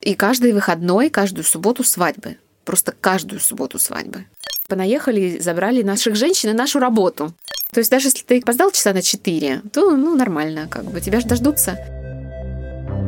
И каждый выходной, каждую субботу свадьбы. Просто каждую субботу свадьбы. Понаехали, забрали наших женщин и нашу работу. То есть даже если ты опоздал часа на 4, то ну нормально, как бы тебя же дождутся.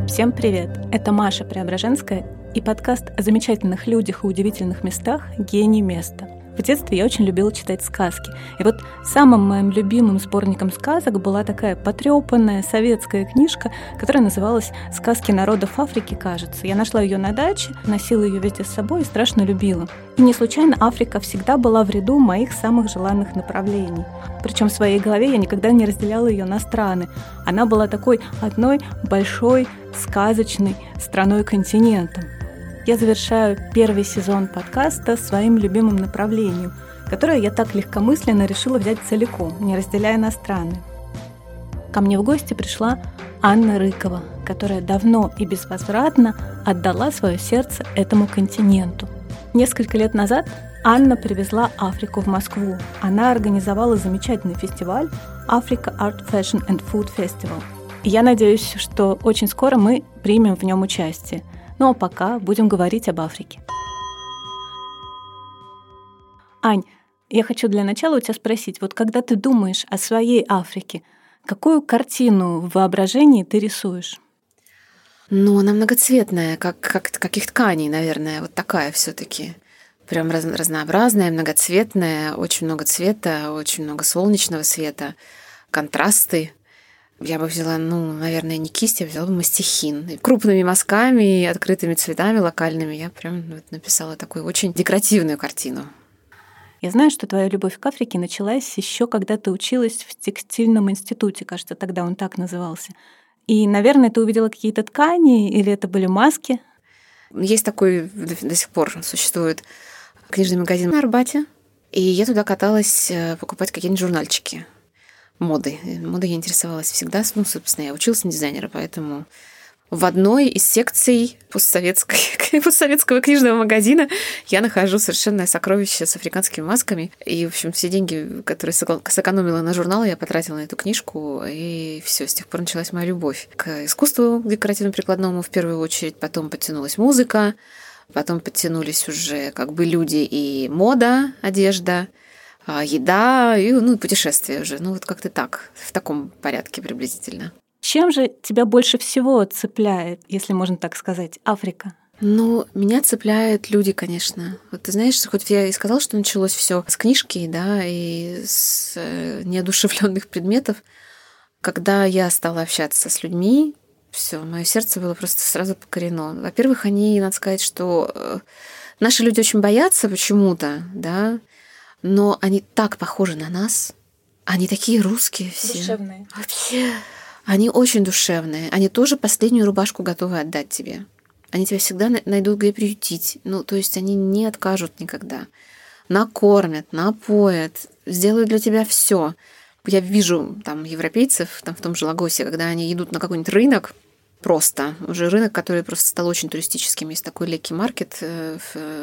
Всем привет! Это Маша Преображенская и подкаст о замечательных людях и удивительных местах «Гений места». В детстве я очень любила читать сказки. И вот самым моим любимым сборником сказок была такая потрепанная советская книжка, которая называлась «Сказки народов Африки», кажется. Я нашла ее на даче, носила ее везде с собой и страшно любила. И не случайно Африка всегда была в ряду моих самых желанных направлений. Причем в своей голове я никогда не разделяла ее на страны. Она была такой одной большой, сказочной страной-континентом я завершаю первый сезон подкаста своим любимым направлением, которое я так легкомысленно решила взять целиком, не разделяя на страны. Ко мне в гости пришла Анна Рыкова, которая давно и безвозвратно отдала свое сердце этому континенту. Несколько лет назад Анна привезла Африку в Москву. Она организовала замечательный фестиваль Africa Art Fashion and Food Festival. И я надеюсь, что очень скоро мы примем в нем участие – ну а пока будем говорить об Африке. Ань, я хочу для начала у тебя спросить, вот когда ты думаешь о своей Африке, какую картину в воображении ты рисуешь? Ну, она многоцветная, как, как каких тканей, наверное, вот такая все таки Прям раз, разнообразная, многоцветная, очень много цвета, очень много солнечного света, контрасты. Я бы взяла, ну, наверное, не кисть, я взяла бы мастихин. Крупными мазками, открытыми цветами локальными я прям вот написала такую очень декоративную картину. Я знаю, что твоя любовь к Африке началась еще когда ты училась в текстильном институте, кажется, тогда он так назывался. И, наверное, ты увидела какие-то ткани или это были маски? Есть такой до сих пор существует книжный магазин на Арбате, и я туда каталась э, покупать какие-нибудь журнальчики моды. Модой я интересовалась всегда. Ну, собственно, я училась на дизайнера, поэтому в одной из секций постсоветской, постсоветского книжного магазина я нахожу совершенно сокровище с африканскими масками. И, в общем, все деньги, которые сэкономила на журнал, я потратила на эту книжку. И все, с тех пор началась моя любовь к искусству декоративно-прикладному в первую очередь. Потом подтянулась музыка, потом подтянулись уже как бы люди и мода, одежда – еда и ну, путешествия уже. Ну, вот как-то так, в таком порядке приблизительно. Чем же тебя больше всего цепляет, если можно так сказать, Африка? Ну, меня цепляют люди, конечно. Вот ты знаешь, хоть я и сказала, что началось все с книжки, да, и с э, неодушевленных предметов, когда я стала общаться с людьми, все, мое сердце было просто сразу покорено. Во-первых, они, надо сказать, что э, наши люди очень боятся почему-то, да, но они так похожи на нас. Они такие русские все. Душевные. Вообще. Они очень душевные. Они тоже последнюю рубашку готовы отдать тебе. Они тебя всегда найдут, где приютить. Ну, то есть они не откажут никогда. Накормят, напоят, сделают для тебя все. Я вижу там европейцев, там в том же Лагосе, когда они идут на какой-нибудь рынок, просто. Уже рынок, который просто стал очень туристическим. Есть такой леки маркет. Э,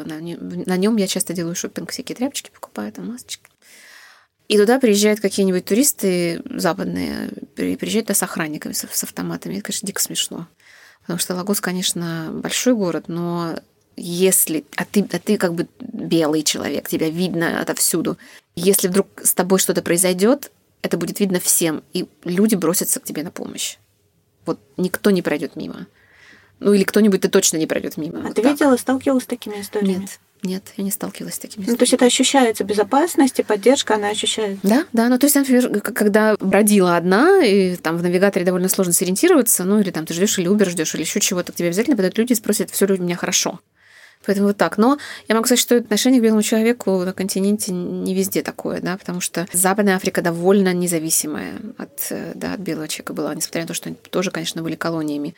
на нем я часто делаю шопинг, всякие тряпочки покупаю, там масочки. И туда приезжают какие-нибудь туристы западные, приезжают туда с охранниками, с автоматами. Это, конечно, дико смешно. Потому что Лагос, конечно, большой город, но если... А ты, а ты как бы белый человек, тебя видно отовсюду. Если вдруг с тобой что-то произойдет, это будет видно всем, и люди бросятся к тебе на помощь. Вот никто не пройдет мимо. Ну или кто-нибудь ты точно не пройдет мимо. А вот ты так. видела, сталкивалась с такими историями? Нет. Нет, я не сталкивалась с такими Ну, то есть это ощущается безопасность и поддержка, она ощущается. Да, да. Ну, то есть, например, когда бродила одна, и там в навигаторе довольно сложно сориентироваться, ну, или там ты ждешь или Uber ждешь, или еще чего-то, к тебе обязательно подойдут люди и спросят, все ли у меня хорошо. Поэтому вот так. Но я могу сказать, что отношение к белому человеку на континенте не везде такое, да, потому что Западная Африка довольно независимая от, э, да, от белого человека была, несмотря на то, что они тоже, конечно, были колониями.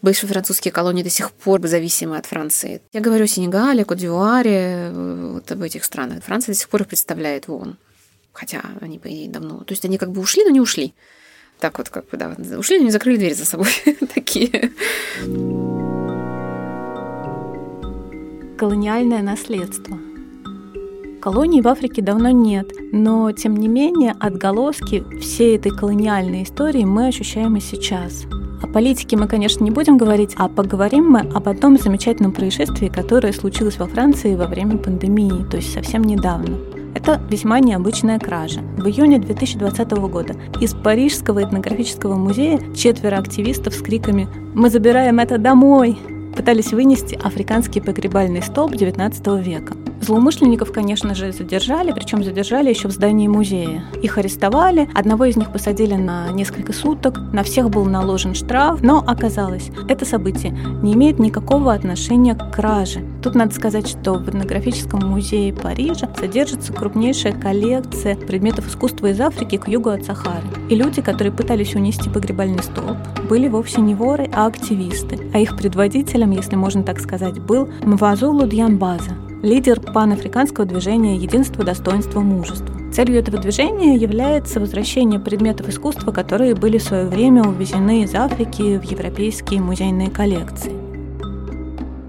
Бывшие французские колонии до сих пор зависимы от Франции. Я говорю о Сенегале, Кодивуаре, э, вот об этих странах. Франция до сих пор их представляет ВОН. Хотя они, по идее, давно... То есть они как бы ушли, но не ушли. Так вот, как бы, да, ушли, но не закрыли дверь за собой. Такие. Колониальное наследство. Колоний в Африке давно нет, но тем не менее отголоски всей этой колониальной истории мы ощущаем и сейчас. А политике мы, конечно, не будем говорить, а поговорим мы об одном замечательном происшествии, которое случилось во Франции во время пандемии, то есть совсем недавно. Это весьма необычная кража. В июне 2020 года из Парижского этнографического музея четверо активистов с криками «Мы забираем это домой!» Пытались вынести африканский погребальный столб XIX века. Злоумышленников, конечно же, задержали, причем задержали еще в здании музея. Их арестовали, одного из них посадили на несколько суток, на всех был наложен штраф, но оказалось, это событие не имеет никакого отношения к краже. Тут надо сказать, что в этнографическом музее Парижа содержится крупнейшая коллекция предметов искусства из Африки к югу от Сахары. И люди, которые пытались унести погребальный столб, были вовсе не воры, а активисты. А их предводителем, если можно так сказать, был Мвазулу Дьянбаза, лидер панафриканского движения «Единство, достоинство, мужество». Целью этого движения является возвращение предметов искусства, которые были в свое время увезены из Африки в европейские музейные коллекции.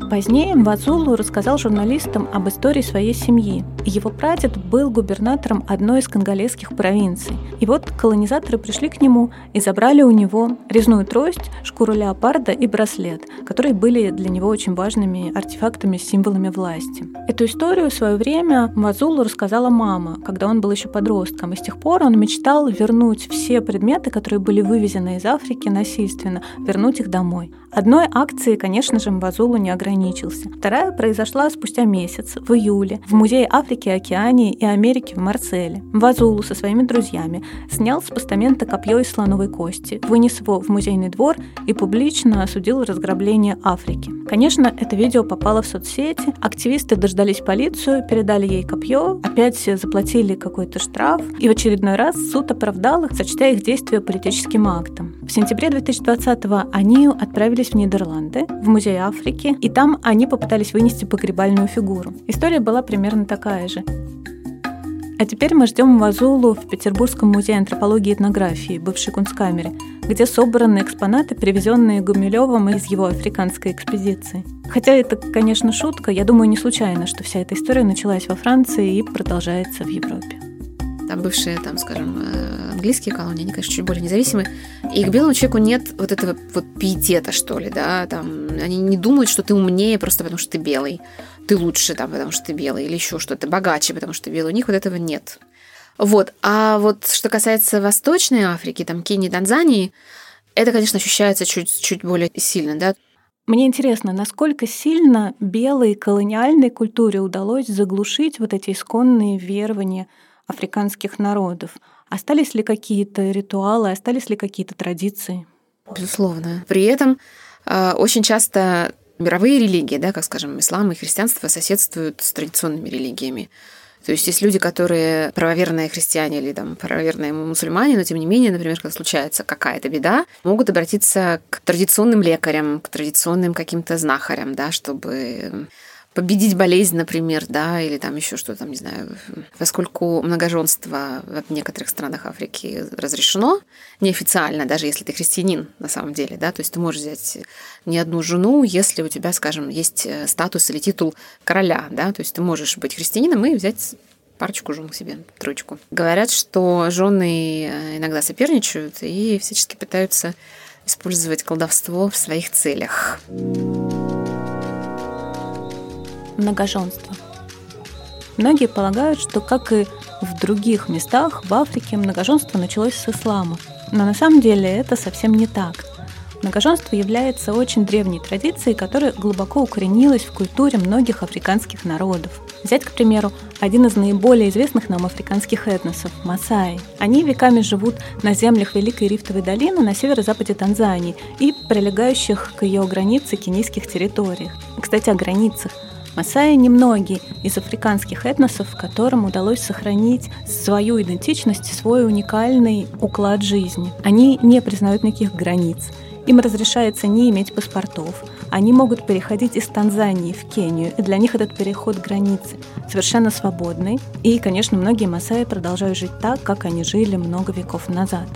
Позднее Мвазулу рассказал журналистам об истории своей семьи. Его прадед был губернатором одной из конголезских провинций. И вот колонизаторы пришли к нему и забрали у него резную трость, шкуру леопарда и браслет, которые были для него очень важными артефактами, символами власти. Эту историю в свое время Мвазулу рассказала мама, когда он был еще подростком. И с тех пор он мечтал вернуть все предметы, которые были вывезены из Африки насильственно, вернуть их домой. Одной акции, конечно же, Мвазулу не ограничился. Вторая произошла спустя месяц, в июле, в Музее Африки, Океании и Америки в Марселе. Мвазулу со своими друзьями снял с постамента копье из слоновой кости, вынес его в музейный двор и публично осудил разграбление Африки. Конечно, это видео попало в соцсети, активисты дождались полицию, передали ей копье, опять заплатили какой-то штраф, и в очередной раз суд оправдал их, сочтя их действия политическим актом. В сентябре 2020-го они отправились в Нидерланды, в Музей Африки, и там они попытались вынести погребальную фигуру. История была примерно такая же. А теперь мы ждем Вазулу в Петербургском музее антропологии и этнографии, бывшей кунсткамере, где собраны экспонаты, привезенные Гумилевым из его африканской экспедиции. Хотя это, конечно, шутка, я думаю, не случайно, что вся эта история началась во Франции и продолжается в Европе там бывшие, там, скажем, э, английские колонии, они, конечно, чуть более независимые, и к белому человеку нет вот этого вот пиетета, что ли, да, там, они не думают, что ты умнее просто потому, что ты белый, ты лучше там, потому что ты белый, или еще что-то, богаче, потому что ты белый, у них вот этого нет. Вот, а вот что касается Восточной Африки, там, Кении, Танзании, это, конечно, ощущается чуть, чуть более сильно, да, мне интересно, насколько сильно белой колониальной культуре удалось заглушить вот эти исконные верования африканских народов. Остались ли какие-то ритуалы, остались ли какие-то традиции? Безусловно. При этом э, очень часто мировые религии, да, как, скажем, ислам и христианство, соседствуют с традиционными религиями. То есть есть люди, которые правоверные христиане или там правоверные мусульмане, но тем не менее, например, когда случается какая-то беда, могут обратиться к традиционным лекарям, к традиционным каким-то знахарям, да, чтобы победить болезнь, например, да, или там еще что-то, не знаю, поскольку многоженство в некоторых странах Африки разрешено неофициально, даже если ты христианин на самом деле, да, то есть ты можешь взять не одну жену, если у тебя, скажем, есть э, статус или титул короля, да, то есть ты можешь быть христианином и взять парочку жен к себе, троечку. Говорят, что жены э, иногда соперничают и всячески пытаются использовать колдовство в своих целях многоженство. Многие полагают, что, как и в других местах в Африке, многоженство началось с ислама. Но на самом деле это совсем не так. Многоженство является очень древней традицией, которая глубоко укоренилась в культуре многих африканских народов. Взять, к примеру, один из наиболее известных нам африканских этносов – Масаи. Они веками живут на землях Великой Рифтовой долины на северо-западе Танзании и прилегающих к ее границе кенийских территориях. Кстати, о границах. Масаи немногие из африканских этносов, которым удалось сохранить свою идентичность, свой уникальный уклад жизни. Они не признают никаких границ. Им разрешается не иметь паспортов. Они могут переходить из Танзании в Кению, и для них этот переход границы совершенно свободный. И, конечно, многие масаи продолжают жить так, как они жили много веков назад.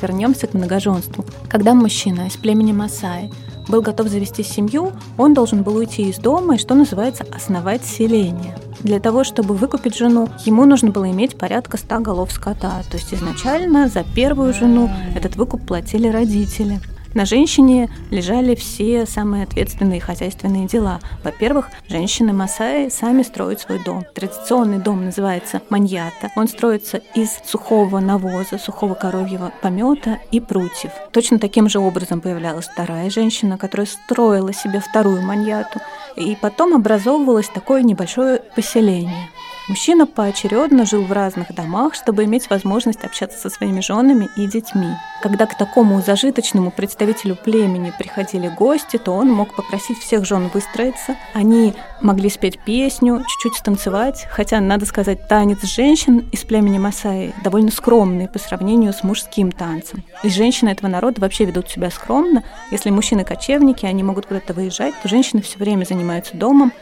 Вернемся к многоженству. Когда мужчина из племени Масаи был готов завести семью, он должен был уйти из дома и, что называется, основать селение. Для того, чтобы выкупить жену, ему нужно было иметь порядка 100 голов скота. То есть изначально за первую жену этот выкуп платили родители. На женщине лежали все самые ответственные хозяйственные дела. Во-первых, женщины Масаи сами строят свой дом. Традиционный дом называется маньята. Он строится из сухого навоза, сухого коровьего помета и прутьев. Точно таким же образом появлялась вторая женщина, которая строила себе вторую маньяту. И потом образовывалось такое небольшое поселение. Мужчина поочередно жил в разных домах, чтобы иметь возможность общаться со своими женами и детьми. Когда к такому зажиточному представителю племени приходили гости, то он мог попросить всех жен выстроиться. Они могли спеть песню, чуть-чуть станцевать, хотя, надо сказать, танец женщин из племени Масаи довольно скромный по сравнению с мужским танцем. И женщины этого народа вообще ведут себя скромно. Если мужчины кочевники, они могут куда-то выезжать, то женщины все время занимаются домом,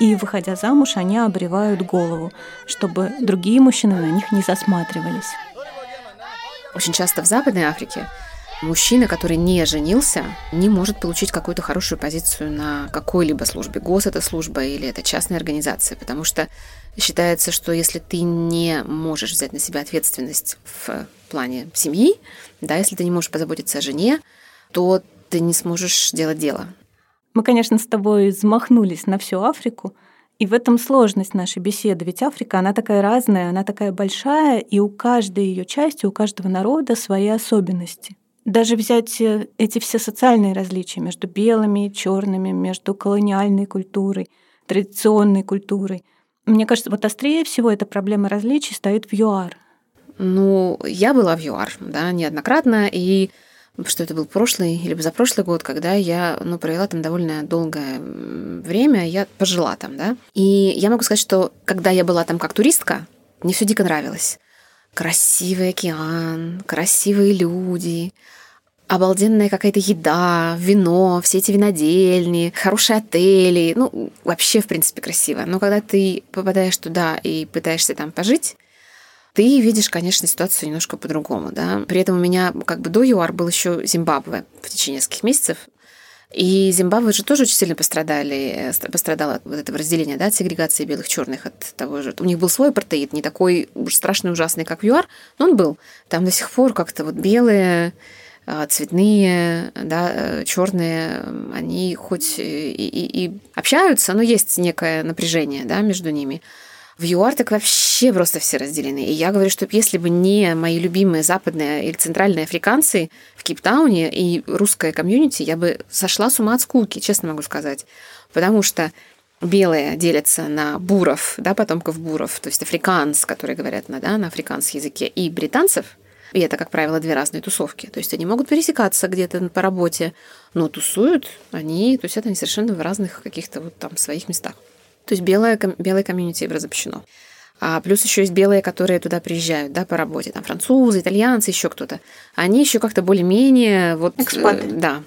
и, выходя замуж, они обревают голову, чтобы другие мужчины на них не засматривались. Очень часто в Западной Африке мужчина, который не женился, не может получить какую-то хорошую позицию на какой-либо службе. ГОС это служба или это частная организация, потому что считается, что если ты не можешь взять на себя ответственность в плане семьи, да, если ты не можешь позаботиться о жене, то ты не сможешь делать дело. Мы, конечно, с тобой взмахнулись на всю Африку, и в этом сложность нашей беседы. Ведь Африка, она такая разная, она такая большая, и у каждой ее части, у каждого народа свои особенности. Даже взять э, эти все социальные различия между белыми и черными, между колониальной культурой, традиционной культурой. Мне кажется, вот острее всего эта проблема различий стоит в ЮАР. Ну, я была в ЮАР, да, неоднократно, и что это был прошлый или позапрошлый год, когда я ну, провела там довольно долгое время, я пожила там, да. И я могу сказать, что когда я была там как туристка, мне все дико нравилось. Красивый океан, красивые люди, обалденная какая-то еда, вино, все эти винодельни, хорошие отели. Ну, вообще, в принципе, красиво. Но когда ты попадаешь туда и пытаешься там пожить, ты видишь, конечно, ситуацию немножко по-другому, да. При этом у меня как бы до ЮАР был еще Зимбабве в течение нескольких месяцев. И Зимбабве же тоже очень сильно пострадали, э, пострадало вот это разделение, да, от сегрегации белых черных от того же. У них был свой апартеид, не такой уж страшный, ужасный, как в ЮАР, но он был. Там до сих пор как-то вот белые, а, цветные, да, э, черные, они хоть и, и, и общаются, но есть некое напряжение, да, между ними. В ЮАР так вообще просто все разделены. И я говорю, что если бы не мои любимые западные или центральные африканцы в Кейптауне и русская комьюнити, я бы сошла с ума от скуки, честно могу сказать. Потому что белые делятся на буров, да, потомков буров, то есть африканс, которые говорят на, да, на африканском языке, и британцев, и это, как правило, две разные тусовки. То есть они могут пересекаться где-то по работе, но тусуют они, то есть это они совершенно в разных каких-то вот там своих местах. То есть белое, белое комьюнити запрещено. А плюс еще есть белые, которые туда приезжают, да, по работе. Там французы, итальянцы, еще кто-то. Они еще как-то более-менее... Вот, экспаты. Э, да.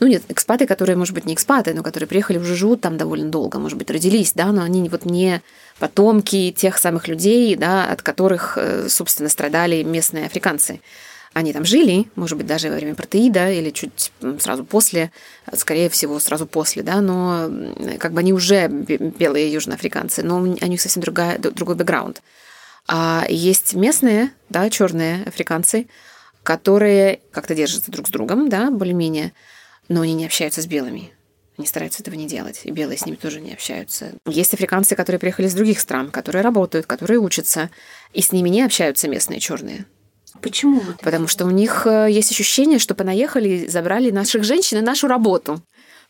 Ну нет, экспаты, которые, может быть, не экспаты, но которые приехали, уже живут там довольно долго, может быть, родились, да, но они вот не потомки тех самых людей, да, от которых, э, собственно, страдали местные африканцы они там жили, может быть, даже во время протеида или чуть сразу после, скорее всего, сразу после, да, но как бы они уже белые южноафриканцы, но у них совсем другая, другой бэкграунд. А есть местные, да, черные африканцы, которые как-то держатся друг с другом, да, более-менее, но они не общаются с белыми. Они стараются этого не делать, и белые с ними тоже не общаются. Есть африканцы, которые приехали из других стран, которые работают, которые учатся, и с ними не общаются местные черные. Почему? Потому что у них э, есть ощущение, что понаехали, забрали наших женщин и нашу работу.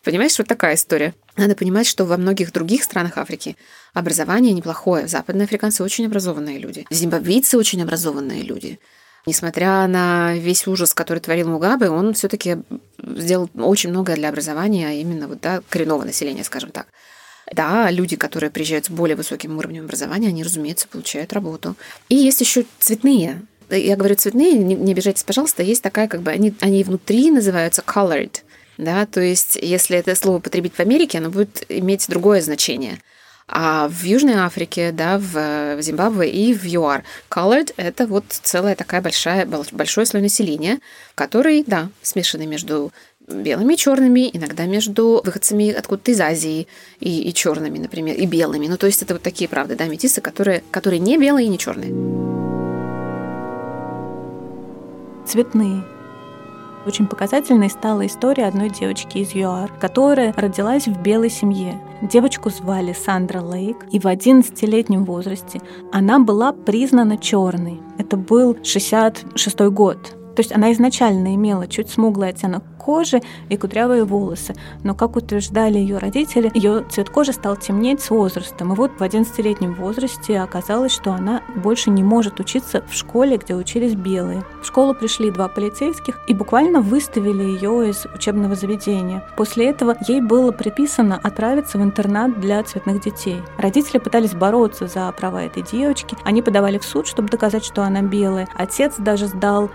Понимаешь, вот такая история. Надо понимать, что во многих других странах Африки образование неплохое. Западные африканцы очень образованные люди. Зимбабвийцы очень образованные люди. Несмотря на весь ужас, который творил Мугабе, он все-таки сделал очень многое для образования, а именно вот, да, коренного населения, скажем так. Да, люди, которые приезжают с более высоким уровнем образования, они, разумеется, получают работу. И есть еще цветные я говорю цветные, не, не обижайтесь, пожалуйста, есть такая, как бы, они, они внутри называются colored, да, то есть если это слово потребить в Америке, оно будет иметь другое значение. А в Южной Африке, да, в, Зимбабве и в ЮАР colored – это вот целая такая большая, большой слой населения, который, да, смешанный между белыми и черными, иногда между выходцами откуда-то из Азии и, и черными, например, и белыми. Ну, то есть это вот такие, правда, да, метисы, которые, которые не белые и не черные цветные. Очень показательной стала история одной девочки из ЮАР, которая родилась в белой семье. Девочку звали Сандра Лейк, и в 11-летнем возрасте она была признана черной. Это был 66 год. То есть она изначально имела чуть смуглый оттенок кожи и кудрявые волосы. Но, как утверждали ее родители, ее цвет кожи стал темнеть с возрастом. И вот в 11-летнем возрасте оказалось, что она больше не может учиться в школе, где учились белые. В школу пришли два полицейских и буквально выставили ее из учебного заведения. После этого ей было приписано отправиться в интернат для цветных детей. Родители пытались бороться за права этой девочки. Они подавали в суд, чтобы доказать, что она белая. Отец даже сдал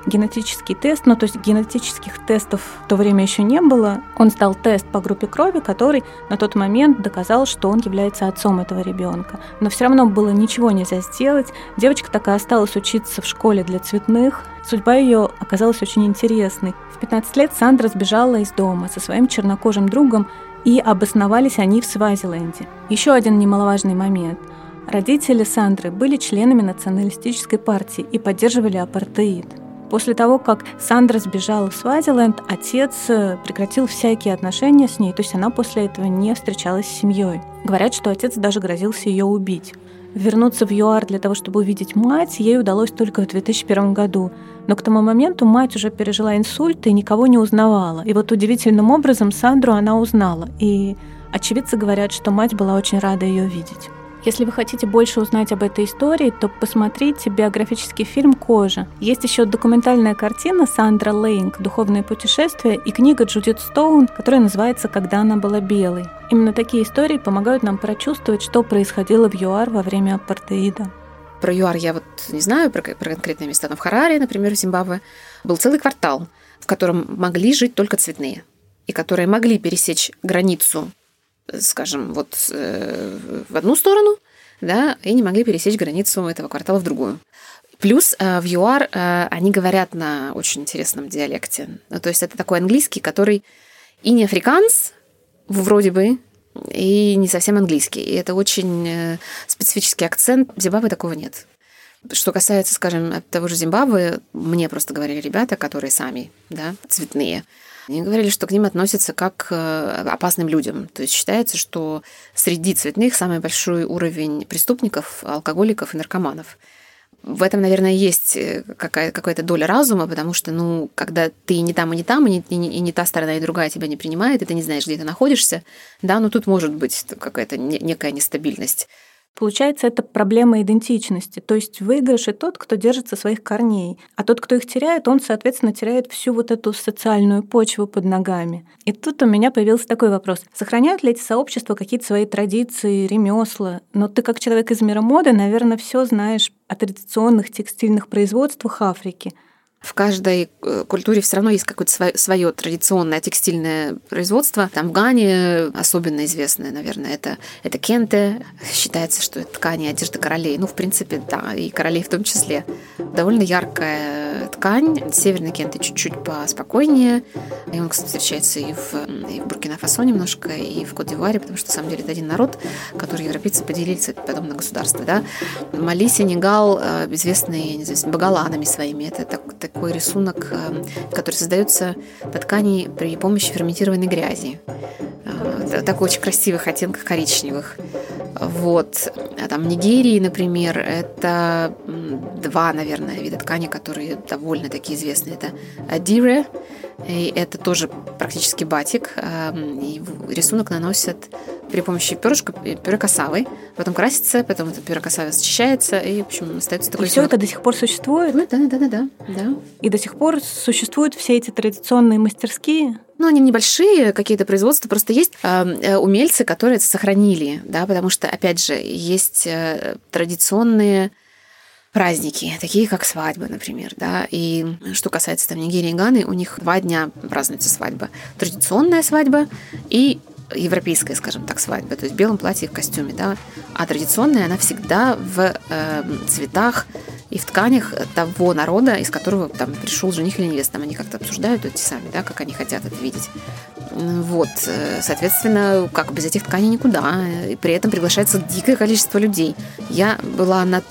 генетический тест, ну то есть генетических тестов в то время еще не было, он сдал тест по группе крови, который на тот момент доказал, что он является отцом этого ребенка. Но все равно было ничего нельзя сделать. Девочка так и осталась учиться в школе для цветных. Судьба ее оказалась очень интересной. В 15 лет Сандра сбежала из дома со своим чернокожим другом, и обосновались они в Свазиленде. Еще один немаловажный момент. Родители Сандры были членами националистической партии и поддерживали апартеид. После того, как Сандра сбежала в Свазиленд, отец э, прекратил всякие отношения с ней, то есть она после этого не встречалась с семьей. Говорят, что отец даже грозился ее убить. Вернуться в ЮАР для того, чтобы увидеть мать, ей удалось только в 2001 году. Но к тому моменту мать уже пережила инсульт и никого не узнавала. И вот удивительным образом Сандру она узнала. И очевидцы говорят, что мать была очень рада ее видеть. Если вы хотите больше узнать об этой истории, то посмотрите биографический фильм «Кожа». Есть еще документальная картина Сандра Лейнг «Духовное путешествие» и книга Джудит Стоун, которая называется «Когда она была белой». Именно такие истории помогают нам прочувствовать, что происходило в ЮАР во время апартеида. Про ЮАР я вот не знаю, про, про конкретные места, но в Хараре, например, в Зимбабве, был целый квартал, в котором могли жить только цветные, и которые могли пересечь границу скажем, вот э, в одну сторону, да, и не могли пересечь границу этого квартала в другую. Плюс э, в ЮАР э, они говорят на очень интересном диалекте. Ну, то есть это такой английский, который и не африканс, вроде бы, и не совсем английский. И это очень специфический акцент. В Зимбабве такого нет. Что касается, скажем, того же Зимбабве, мне просто говорили ребята, которые сами, да, цветные, они говорили, что к ним относятся как к э, опасным людям. То есть считается, что среди цветных самый большой уровень преступников, алкоголиков и наркоманов. В этом, наверное, есть э, какая- какая-то доля разума, потому что, ну, когда ты не там и не там, и не, и, не, и не та сторона, и другая тебя не принимает, и ты не знаешь, где ты находишься, да, ну тут может быть какая-то некая нестабильность. Получается, это проблема идентичности. То есть выигрыш и тот, кто держится своих корней. А тот, кто их теряет, он, соответственно, теряет всю вот эту социальную почву под ногами. И тут у меня появился такой вопрос. Сохраняют ли эти сообщества какие-то свои традиции, ремесла? Но ты как человек из мира моды, наверное, все знаешь о традиционных текстильных производствах Африки в каждой э, культуре все равно есть какое-то свое, традиционное текстильное производство. Там в Гане особенно известное, наверное, это, это кенте. Считается, что это ткани одежды королей. Ну, в принципе, да, и королей в том числе. Довольно яркая ткань. Северный кенте чуть-чуть поспокойнее. И он, кстати, встречается и в, и в Буркина-Фасо немножко, и в Кот-д'Ивуаре, потому что, на самом деле, это один народ, который европейцы поделили потом на государства. Да? Мали, Сенегал, э, известные, не знаю, багаланами своими. Это так, такой рисунок, э, который создается по ткани при помощи ферментированной грязи. Э, такой очень красивых оттенках коричневых. Вот. А там Нигерии, например, это два, наверное, вида ткани, которые довольно такие известные. Это адире, и это тоже практически батик. Эм, и рисунок наносят при помощи перышка, пюре касавы, потом красится, потом это пюре касавы счищается, и, в общем, остается такой И все это до сих пор существует? Да, да, да, да, да. И до сих пор существуют все эти традиционные мастерские? Ну, они небольшие какие-то производства, просто есть эм, э, умельцы, которые это сохранили, да, потому что, опять же, есть э, традиционные праздники, такие как свадьба, например, да, и что касается там Нигерии и Ганы, у них два дня празднуется свадьба. Традиционная свадьба и европейская, скажем так, свадьба, то есть в белом платье и в костюме, да, а традиционная она всегда в э, цветах и в тканях того народа, из которого там пришел жених или невеста, там они как-то обсуждают эти сами, да, как они хотят это видеть. Вот, э, соответственно, как без этих тканей никуда, и при этом приглашается дикое количество людей. Я была на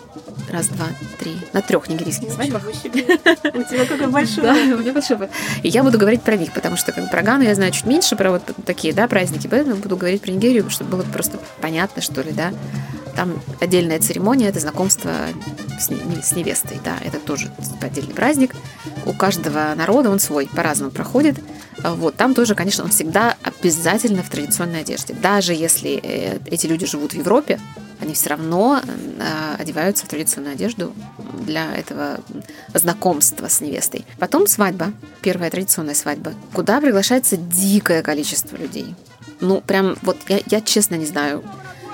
Раз, два, три. На трех нигерийских свадьбах. У тебя какой большой. Да, у меня большой. И я буду говорить про них, потому что как про Гану я знаю чуть меньше, про вот такие, да, праздники, поэтому буду говорить про Нигерию, чтобы было просто понятно, что ли, да. Там отдельная церемония, это знакомство с, с невестой, да, это тоже отдельный праздник. У каждого народа он свой, по-разному проходит. Вот, там тоже, конечно, он всегда обязательно в традиционной одежде. Даже если э, эти люди живут в Европе, они все равно э, одеваются в традиционную одежду для этого знакомства с невестой. Потом свадьба, первая традиционная свадьба, куда приглашается дикое количество людей. Ну, прям вот я, я честно не знаю,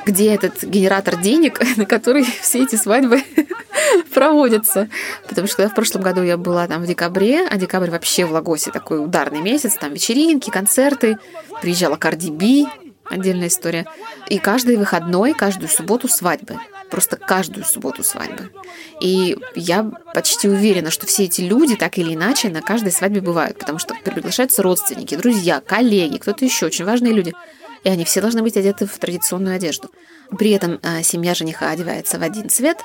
где этот генератор денег, на который все эти свадьбы проводятся. Потому что в прошлом году я была там в декабре, а декабрь вообще в Лагосе такой ударный месяц, там вечеринки, концерты. Приезжала Карди Би, отдельная история. И каждый выходной, каждую субботу свадьбы. Просто каждую субботу свадьбы. И я почти уверена, что все эти люди так или иначе на каждой свадьбе бывают, потому что приглашаются родственники, друзья, коллеги, кто-то еще, очень важные люди и они все должны быть одеты в традиционную одежду. При этом а, семья жениха одевается в один цвет,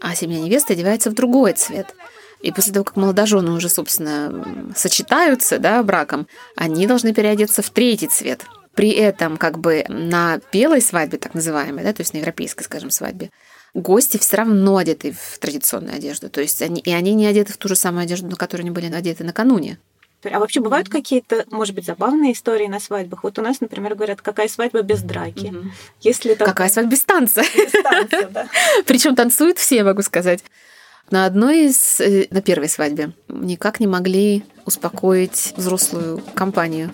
а семья невесты одевается в другой цвет. И после того, как молодожены уже, собственно, сочетаются да, браком, они должны переодеться в третий цвет. При этом как бы на белой свадьбе, так называемой, да, то есть на европейской, скажем, свадьбе, гости все равно одеты в традиционную одежду. То есть они, и они не одеты в ту же самую одежду, на которую они были одеты накануне. А вообще бывают какие-то, может быть, забавные истории на свадьбах? Вот у нас, например, говорят, какая свадьба без драки. Угу. Если там... Какая свадьба без танца? Без танца, да. Причем танцуют все, я могу сказать. На одной из, э, на первой свадьбе никак не могли успокоить взрослую компанию,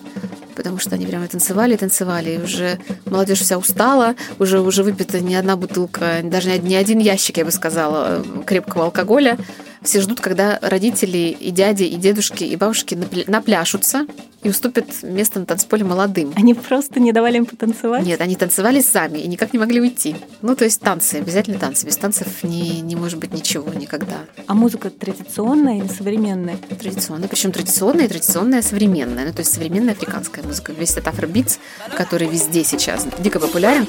потому что они прямо танцевали, танцевали, и уже молодежь вся устала, уже уже выпита не одна бутылка, даже не один ящик, я бы сказала, крепкого алкоголя, все ждут, когда родители и дяди, и дедушки, и бабушки напляшутся и уступят место на танцполе молодым. Они просто не давали им потанцевать? Нет, они танцевали сами и никак не могли уйти. Ну, то есть танцы, обязательно танцы. Без танцев не, не может быть ничего никогда. А музыка традиционная или современная? Традиционная, причем традиционная и традиционная современная. Ну, то есть современная африканская музыка. Весь этот афробитс, который везде сейчас дико популярен.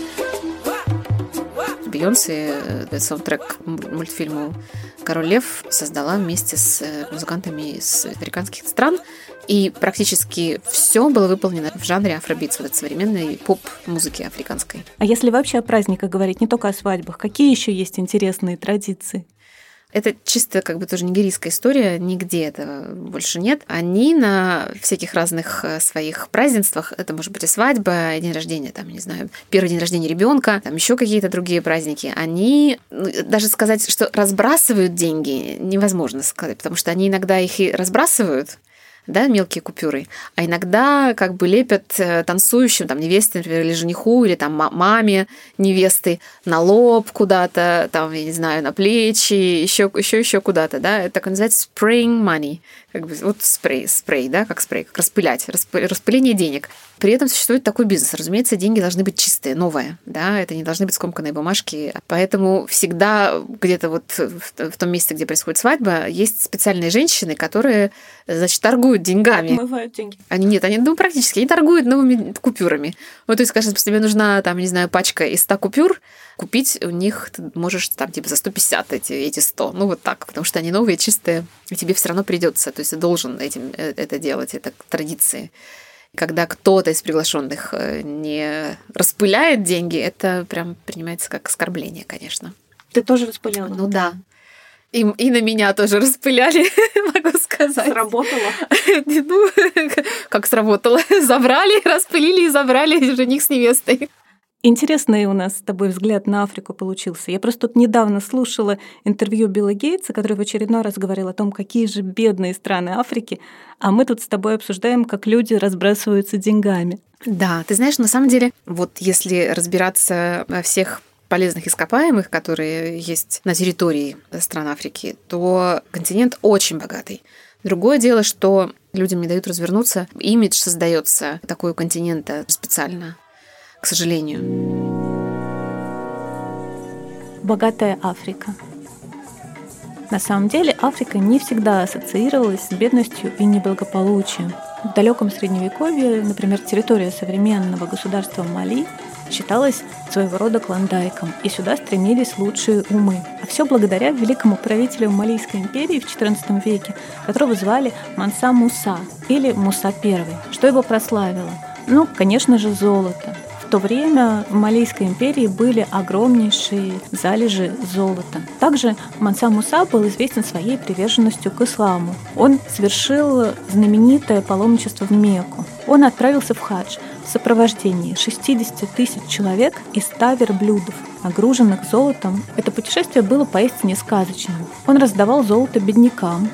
Бейонсе, э, саундтрек мультфильму «Король Лев» создала вместе с э, музыкантами из африканских стран. И практически все было выполнено в жанре афробитс, вот современной поп-музыки африканской. А если вообще о праздниках говорить, не только о свадьбах, какие еще есть интересные традиции? Это чисто как бы тоже нигерийская история, нигде этого больше нет. Они на всяких разных э, своих празднествах, это может быть и свадьба, и день рождения, там, не знаю, первый день рождения ребенка, там еще какие-то другие праздники, они ну, даже сказать, что разбрасывают деньги, невозможно сказать, потому что они иногда их и разбрасывают, да, мелкие купюры, а иногда как бы лепят э, танцующим, там, невесте, например, или жениху, или там маме невесты на лоб куда-то, там, я не знаю, на плечи, еще, еще, еще куда-то, да, это так называется spraying money, как бы вот спрей, спрей, да, как спрей, как распылять, распыление денег. При этом существует такой бизнес. Разумеется, деньги должны быть чистые, новые, да, это не должны быть скомканные бумажки. Поэтому всегда где-то вот в том месте, где происходит свадьба, есть специальные женщины, которые, значит, торгуют деньгами. Отмывают деньги. Они нет, они, ну, практически, они торгуют новыми купюрами. Вот, то есть, скажем, если тебе нужна, там, не знаю, пачка из 100 купюр, купить у них ты можешь там типа за 150 эти, эти 100. Ну вот так, потому что они новые, чистые, и тебе все равно придется. То есть ты должен этим э, это делать, это традиции. Когда кто-то из приглашенных э, не распыляет деньги, это прям принимается как оскорбление, конечно. Ты тоже распыляла? Ну да. И, и на меня тоже распыляли, могу сказать. Сработало? ну, как сработало. Забрали, распылили и забрали жених с невестой. Интересный у нас с тобой взгляд на Африку получился. Я просто тут недавно слушала интервью Билла Гейтса, который в очередной раз говорил о том, какие же бедные страны Африки, а мы тут с тобой обсуждаем, как люди разбрасываются деньгами. Да, ты знаешь, на самом деле, вот если разбираться во всех полезных ископаемых, которые есть на территории стран Африки, то континент очень богатый. Другое дело, что людям не дают развернуться, имидж создается такой у континента специально к сожалению. Богатая Африка. На самом деле Африка не всегда ассоциировалась с бедностью и неблагополучием. В далеком средневековье, например, территория современного государства Мали считалась своего рода клондайком, и сюда стремились лучшие умы. А все благодаря великому правителю Малийской империи в XIV веке, которого звали Манса Муса или Муса I. Что его прославило? Ну, конечно же, золото. В то время в Малийской империи были огромнейшие залежи золота. Также Манса Муса был известен своей приверженностью к исламу. Он совершил знаменитое паломничество в Мекку. Он отправился в хадж в сопровождении 60 тысяч человек и 100 верблюдов, нагруженных золотом. Это путешествие было поистине сказочным. Он раздавал золото беднякам.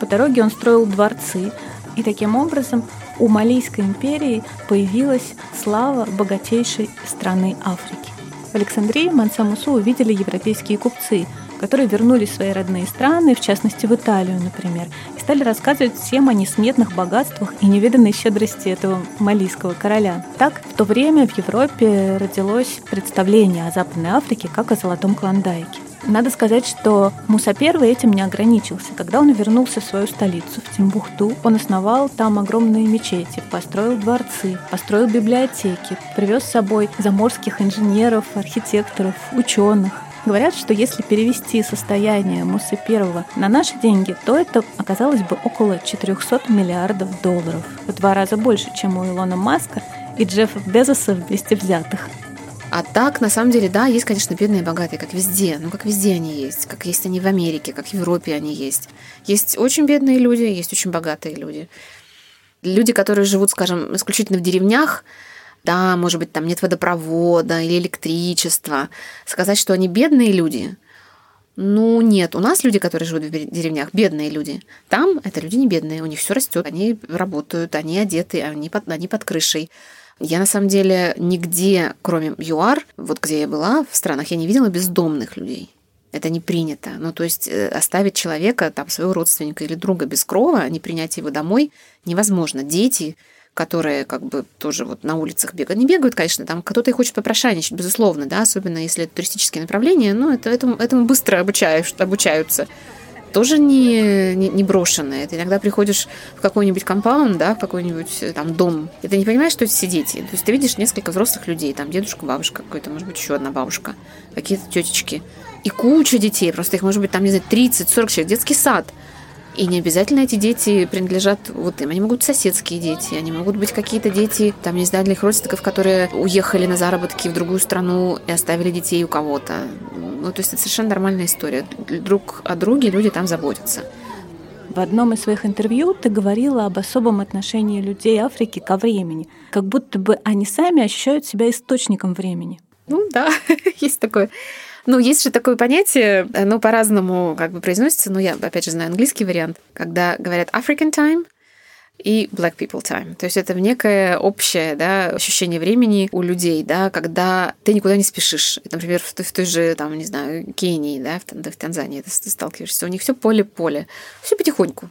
По дороге он строил дворцы, и таким образом у Малийской империи появилась слава богатейшей страны Африки. В Александрии Мансамусу увидели европейские купцы, которые вернулись в свои родные страны, в частности в Италию, например, и стали рассказывать всем о несметных богатствах и невиданной щедрости этого малийского короля. Так, в то время в Европе родилось представление о Западной Африке как о золотом клондайке. Надо сказать, что Муса I этим не ограничился. Когда он вернулся в свою столицу, в Тимбухту, он основал там огромные мечети, построил дворцы, построил библиотеки, привез с собой заморских инженеров, архитекторов, ученых. Говорят, что если перевести состояние Мусы I на наши деньги, то это оказалось бы около 400 миллиардов долларов. В два раза больше, чем у Илона Маска и Джеффа Безоса вместе взятых. А так, на самом деле, да, есть, конечно, бедные и богатые, как везде. Ну, как везде они есть. Как есть они в Америке, как в Европе они есть. Есть очень бедные люди, есть очень богатые люди. Люди, которые живут, скажем, исключительно в деревнях, да, может быть, там нет водопровода или электричества. Сказать, что они бедные люди, ну, нет. У нас люди, которые живут в деревнях, бедные люди. Там это люди не бедные, у них все растет, они работают, они одеты, они под, они под крышей. Я на самом деле нигде, кроме ЮАР, вот где я была, в странах, я не видела бездомных людей. Это не принято. Ну, то есть э, оставить человека, там, своего родственника или друга без крова, а не принять его домой невозможно. Дети, которые как бы тоже вот на улицах бегают. Не бегают, конечно, там кто-то и хочет попрошайничать, безусловно, да, особенно если это туристические направления, но это, этому, этому быстро обучаешь, обучаются тоже не, не, не брошенное. Ты иногда приходишь в какой-нибудь компаунд, да, в какой-нибудь э, там дом, и ты не понимаешь, что это все дети. То есть ты видишь несколько взрослых людей, там дедушка, бабушка какой-то, может быть, еще одна бабушка, какие-то тетечки. И куча детей, просто их может быть там, не знаю, 30-40 человек, детский сад – и не обязательно эти дети принадлежат вот им. Они могут быть соседские дети, они могут быть какие-то дети, там, не знаю, для их родственников, которые уехали на заработки в другую страну и оставили детей у кого-то. Ну, то есть это совершенно нормальная история. Друг о друге люди там заботятся. В одном из своих интервью ты говорила об особом отношении людей Африки ко времени, как будто бы они сами ощущают себя источником времени. Ну да, есть такое. Ну, есть же такое понятие, оно по-разному как бы произносится, но я, опять же, знаю английский вариант, когда говорят African time, и Black People Time. То есть это некое общее да, ощущение времени у людей, да, когда ты никуда не спешишь. Например, в той, в той же, там, не знаю, Кении, да, в, в Танзании ты сталкиваешься, у них все поле-поле. Все потихоньку.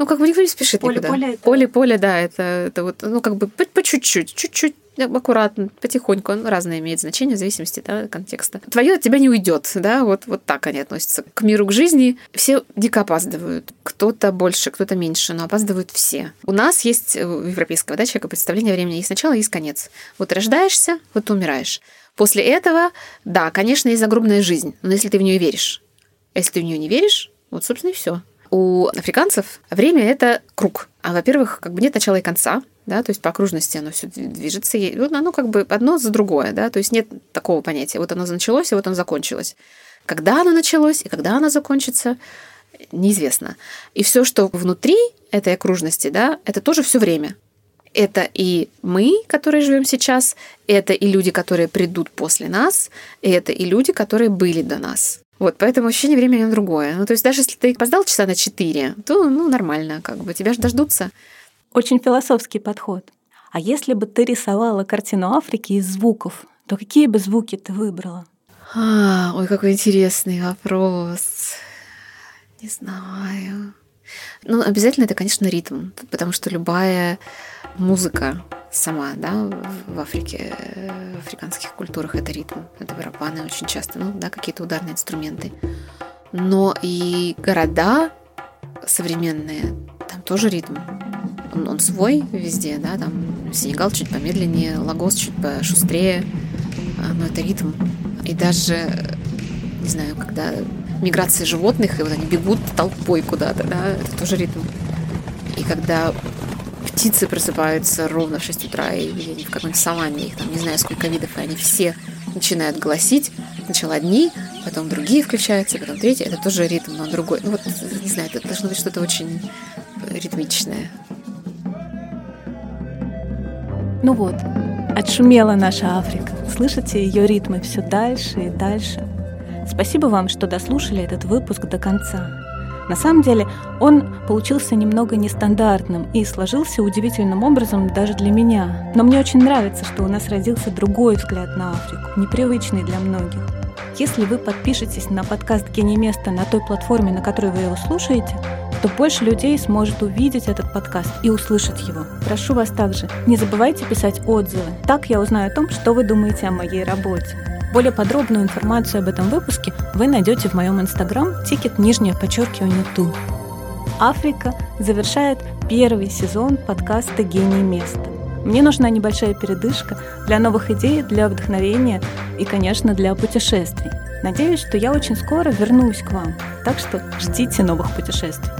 Ну, как бы никто не спешит поле, никуда. Поле, поле, поле, да, это, это вот, ну, как бы по, чуть-чуть, чуть-чуть аккуратно, потихоньку, он разное имеет значение в зависимости да, от контекста. Твое от тебя не уйдет, да, вот, вот так они относятся к миру, к жизни. Все дико опаздывают. Кто-то больше, кто-то меньше, но опаздывают все. У нас есть э, у европейского да, человека представление времени. Есть начало, есть конец. Вот рождаешься, вот умираешь. После этого, да, конечно, есть загробная жизнь, но если ты в нее веришь. Если ты в нее не веришь, вот, собственно, и все. У африканцев время это круг. А, во-первых, как бы нет начала и конца да, то есть по окружности оно все движется, и оно как бы одно за другое, да, то есть нет такого понятия, вот оно началось, и вот оно закончилось. Когда оно началось и когда оно закончится, неизвестно. И все, что внутри этой окружности, да, это тоже все время. Это и мы, которые живем сейчас, это и люди, которые придут после нас, и это и люди, которые были до нас. Вот, поэтому ощущение времени другое. Ну, то есть даже если ты опоздал часа на 4, то, ну, нормально, как бы, тебя же дождутся. Очень философский подход. А если бы ты рисовала картину Африки из звуков, то какие бы звуки ты выбрала? А, ой, какой интересный вопрос. Не знаю. Ну, обязательно это, конечно, ритм, потому что любая музыка сама, да, в Африке, в африканских культурах это ритм, это барабаны очень часто, ну, да, какие-то ударные инструменты. Но и города современные, там тоже ритм он, он свой везде, да, там Сенегал чуть помедленнее, Лагос чуть пошустрее, а, но это ритм. И даже, не знаю, когда миграция животных, и вот они бегут толпой куда-то, да, это тоже ритм. И когда птицы просыпаются ровно в 6 утра, и в какой-нибудь саванне, их там не знаю сколько видов, и они все начинают гласить. Сначала одни, потом другие включаются, потом третьи. Это тоже ритм, но другой. Ну вот, не знаю, это должно быть что-то очень ритмичное. Ну вот, отшумела наша Африка. Слышите ее ритмы все дальше и дальше. Спасибо вам, что дослушали этот выпуск до конца. На самом деле он получился немного нестандартным и сложился удивительным образом даже для меня. Но мне очень нравится, что у нас родился другой взгляд на Африку, непривычный для многих. Если вы подпишетесь на подкаст «Гений места» на той платформе, на которой вы его слушаете, то больше людей сможет увидеть этот подкаст и услышать его. Прошу вас также, не забывайте писать отзывы. Так я узнаю о том, что вы думаете о моей работе. Более подробную информацию об этом выпуске вы найдете в моем инстаграм тикет нижнее подчеркивание ту. Африка завершает первый сезон подкаста «Гений места». Мне нужна небольшая передышка для новых идей, для вдохновения и, конечно, для путешествий. Надеюсь, что я очень скоро вернусь к вам, так что ждите новых путешествий.